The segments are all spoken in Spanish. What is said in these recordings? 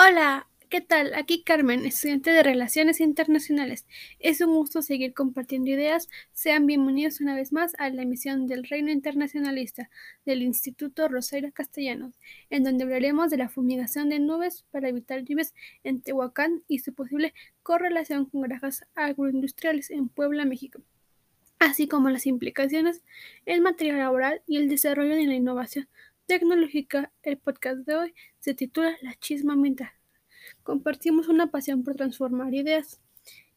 Hola, ¿qué tal? Aquí Carmen, estudiante de Relaciones Internacionales. Es un gusto seguir compartiendo ideas. Sean bienvenidos una vez más a la emisión del Reino Internacionalista del Instituto Rosario Castellanos, en donde hablaremos de la fumigación de nubes para evitar lluvias en Tehuacán y su posible correlación con granjas agroindustriales en Puebla, México así como las implicaciones en materia laboral y el desarrollo de la innovación tecnológica. El podcast de hoy se titula La chisma mental. Compartimos una pasión por transformar ideas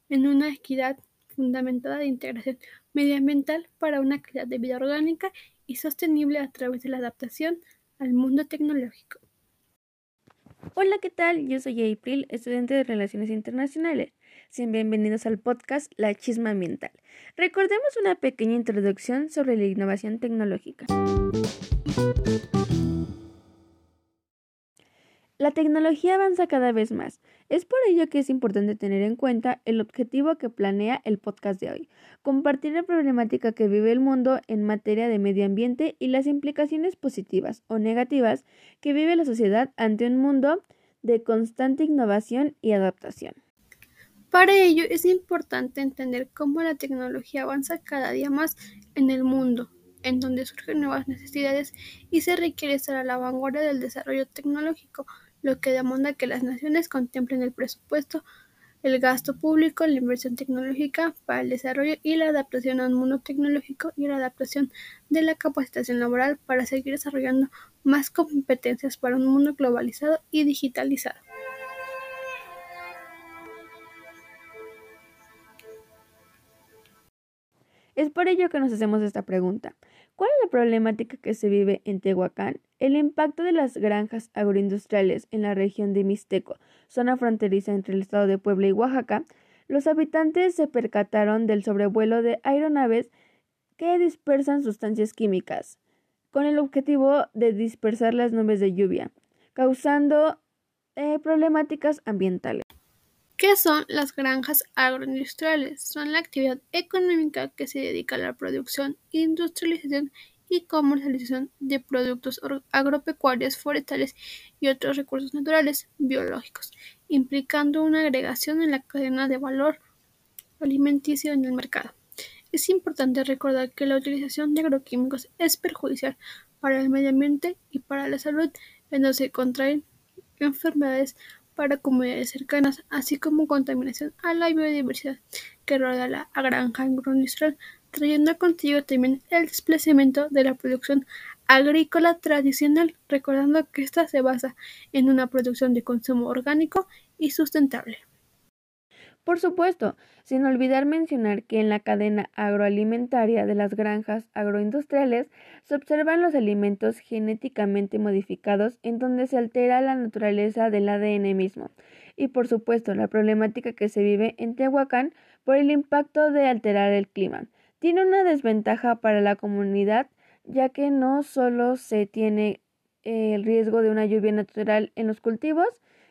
en una equidad fundamentada de integración medioambiental para una calidad de vida orgánica y sostenible a través de la adaptación al mundo tecnológico. Hola, ¿qué tal? Yo soy April, estudiante de Relaciones Internacionales. Sean bienvenidos al podcast La Chisma Ambiental. Recordemos una pequeña introducción sobre la innovación tecnológica. La tecnología avanza cada vez más. Es por ello que es importante tener en cuenta el objetivo que planea el podcast de hoy, compartir la problemática que vive el mundo en materia de medio ambiente y las implicaciones positivas o negativas que vive la sociedad ante un mundo de constante innovación y adaptación. Para ello es importante entender cómo la tecnología avanza cada día más en el mundo, en donde surgen nuevas necesidades y se requiere estar a la vanguardia del desarrollo tecnológico, lo que demanda que las naciones contemplen el presupuesto, el gasto público, la inversión tecnológica para el desarrollo y la adaptación al mundo tecnológico y la adaptación de la capacitación laboral para seguir desarrollando más competencias para un mundo globalizado y digitalizado. Es por ello que nos hacemos esta pregunta. ¿Cuál es la problemática que se vive en Tehuacán? El impacto de las granjas agroindustriales en la región de Mixteco, zona fronteriza entre el estado de Puebla y Oaxaca. Los habitantes se percataron del sobrevuelo de aeronaves que dispersan sustancias químicas, con el objetivo de dispersar las nubes de lluvia, causando eh, problemáticas ambientales. ¿Qué son las granjas agroindustriales? Son la actividad económica que se dedica a la producción, industrialización y comercialización de productos agropecuarios, forestales y otros recursos naturales biológicos, implicando una agregación en la cadena de valor alimenticio en el mercado. Es importante recordar que la utilización de agroquímicos es perjudicial para el medio ambiente y para la salud, en donde se contraen enfermedades para comunidades cercanas, así como contaminación a la biodiversidad que rodea la granja agroindustrial, trayendo consigo también el desplazamiento de la producción agrícola tradicional, recordando que ésta se basa en una producción de consumo orgánico y sustentable. Por supuesto, sin olvidar mencionar que en la cadena agroalimentaria de las granjas agroindustriales se observan los alimentos genéticamente modificados en donde se altera la naturaleza del ADN mismo. Y por supuesto, la problemática que se vive en Tehuacán por el impacto de alterar el clima. Tiene una desventaja para la comunidad ya que no solo se tiene el riesgo de una lluvia natural en los cultivos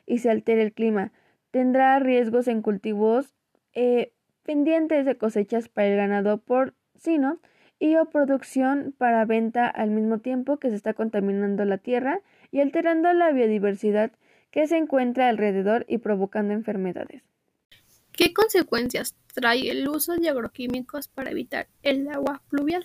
y se altera el clima, tendrá riesgos en cultivos eh, pendientes de cosechas para el ganado porcino y o producción para venta al mismo tiempo que se está contaminando la tierra y alterando la biodiversidad que se encuentra alrededor y provocando enfermedades. ¿Qué consecuencias trae el uso de agroquímicos para evitar el agua pluvial?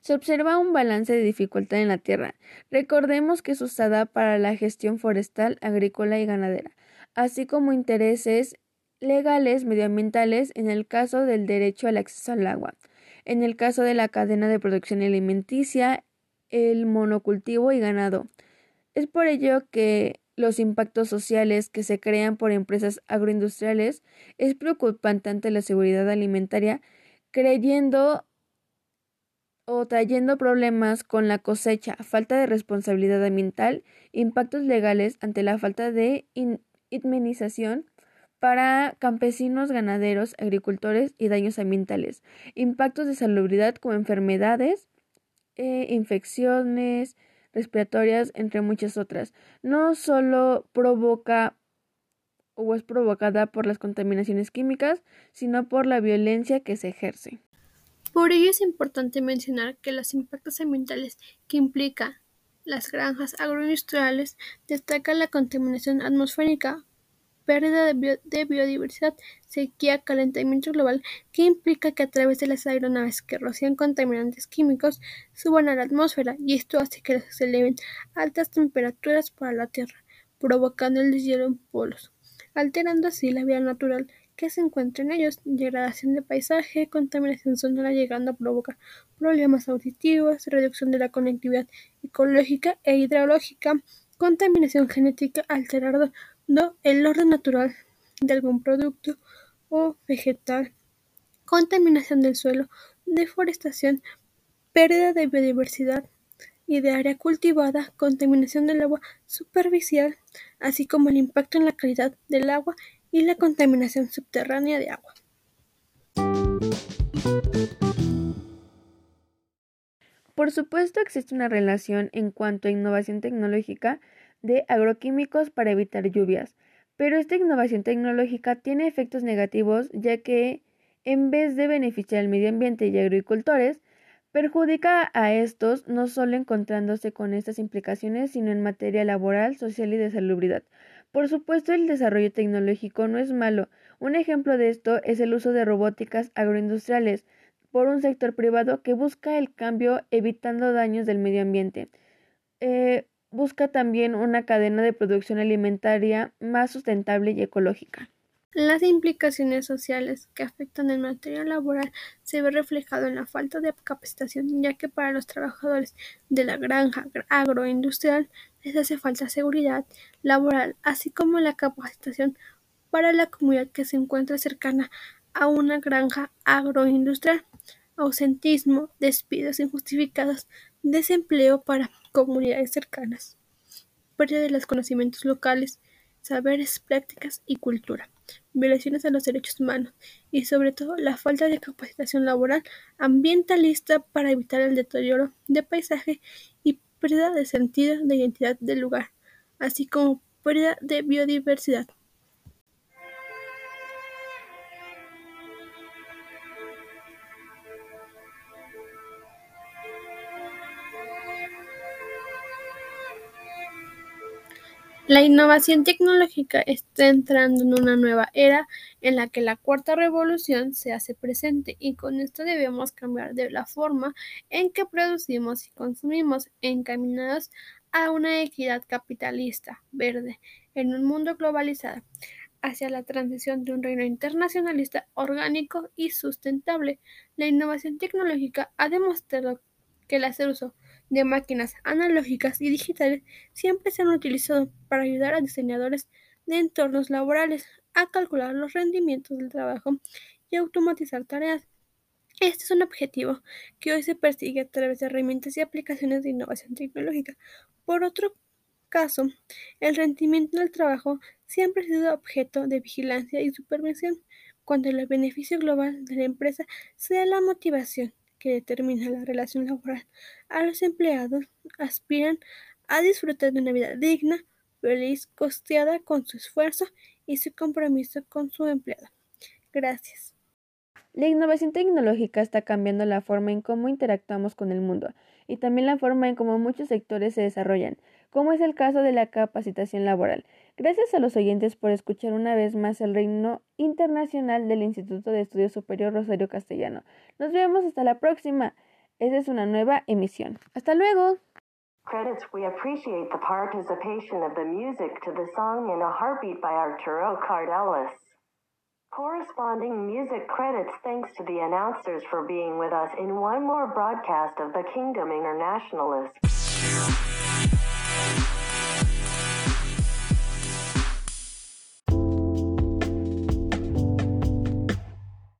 Se observa un balance de dificultad en la tierra. Recordemos que es usada para la gestión forestal, agrícola y ganadera, así como intereses legales medioambientales en el caso del derecho al acceso al agua. En el caso de la cadena de producción alimenticia, el monocultivo y ganado. Es por ello que los impactos sociales que se crean por empresas agroindustriales es preocupante ante la seguridad alimentaria, creyendo o trayendo problemas con la cosecha, falta de responsabilidad ambiental, impactos legales ante la falta de indemnización para campesinos, ganaderos, agricultores y daños ambientales, impactos de salubridad como enfermedades, eh, infecciones respiratorias, entre muchas otras. No solo provoca o es provocada por las contaminaciones químicas, sino por la violencia que se ejerce. Por ello es importante mencionar que los impactos ambientales que implica las granjas agroindustriales destaca la contaminación atmosférica, pérdida de, biodiversidad, sequía, calentamiento global, que implica que a través de las aeronaves que rocian contaminantes químicos suban a la atmósfera y esto hace que se eleven altas temperaturas para la Tierra, provocando el deshielo en polos, alterando así la vida natural que se encuentra en ellos, degradación de paisaje, contaminación sonora llegando a provocar problemas auditivos, reducción de la conectividad ecológica e hidrológica, contaminación genética alterando el orden natural de algún producto o vegetal, contaminación del suelo, deforestación, pérdida de biodiversidad y de área cultivada, contaminación del agua superficial, así como el impacto en la calidad del agua y la contaminación subterránea de agua. Por supuesto existe una relación en cuanto a innovación tecnológica de agroquímicos para evitar lluvias, pero esta innovación tecnológica tiene efectos negativos ya que, en vez de beneficiar al medio ambiente y agricultores, perjudica a estos no solo encontrándose con estas implicaciones, sino en materia laboral, social y de salubridad. Por supuesto, el desarrollo tecnológico no es malo. Un ejemplo de esto es el uso de robóticas agroindustriales por un sector privado que busca el cambio evitando daños del medio ambiente. Eh, busca también una cadena de producción alimentaria más sustentable y ecológica. Las implicaciones sociales que afectan el material laboral se ve reflejado en la falta de capacitación, ya que para los trabajadores de la granja agroindustrial les hace falta seguridad laboral, así como la capacitación para la comunidad que se encuentra cercana a una granja agroindustrial, ausentismo, despidos injustificados, desempleo para comunidades cercanas, pérdida de los conocimientos locales, saberes, prácticas y cultura, violaciones a los derechos humanos y sobre todo la falta de capacitación laboral ambientalista para evitar el deterioro de paisaje y pérdida de sentido de identidad del lugar, así como pérdida de biodiversidad. La innovación tecnológica está entrando en una nueva era en la que la cuarta revolución se hace presente y con esto debemos cambiar de la forma en que producimos y consumimos encaminados a una equidad capitalista verde en un mundo globalizado hacia la transición de un reino internacionalista orgánico y sustentable. La innovación tecnológica ha demostrado que el hacer uso de máquinas analógicas y digitales siempre se han utilizado para ayudar a diseñadores de entornos laborales a calcular los rendimientos del trabajo y automatizar tareas. Este es un objetivo que hoy se persigue a través de herramientas y aplicaciones de innovación tecnológica. Por otro caso, el rendimiento del trabajo siempre ha sido objeto de vigilancia y supervisión, cuando el beneficio global de la empresa sea la motivación que determina la relación laboral a los empleados aspiran a disfrutar de una vida digna, feliz, costeada con su esfuerzo y su compromiso con su empleado. Gracias. La innovación tecnológica está cambiando la forma en cómo interactuamos con el mundo y también la forma en cómo muchos sectores se desarrollan, como es el caso de la capacitación laboral. Gracias a los oyentes por escuchar una vez más el Reino Internacional del Instituto de Estudios Superior Rosario Castellano. Nos vemos hasta la próxima. Esta es una nueva emisión. Hasta luego. Credits we appreciate the participation of the music to the song in a heartbeat by Arturo Cardelis. Corresponding music credits thanks to the announcers for being with us in one more broadcast of the Kingdom Internationalist.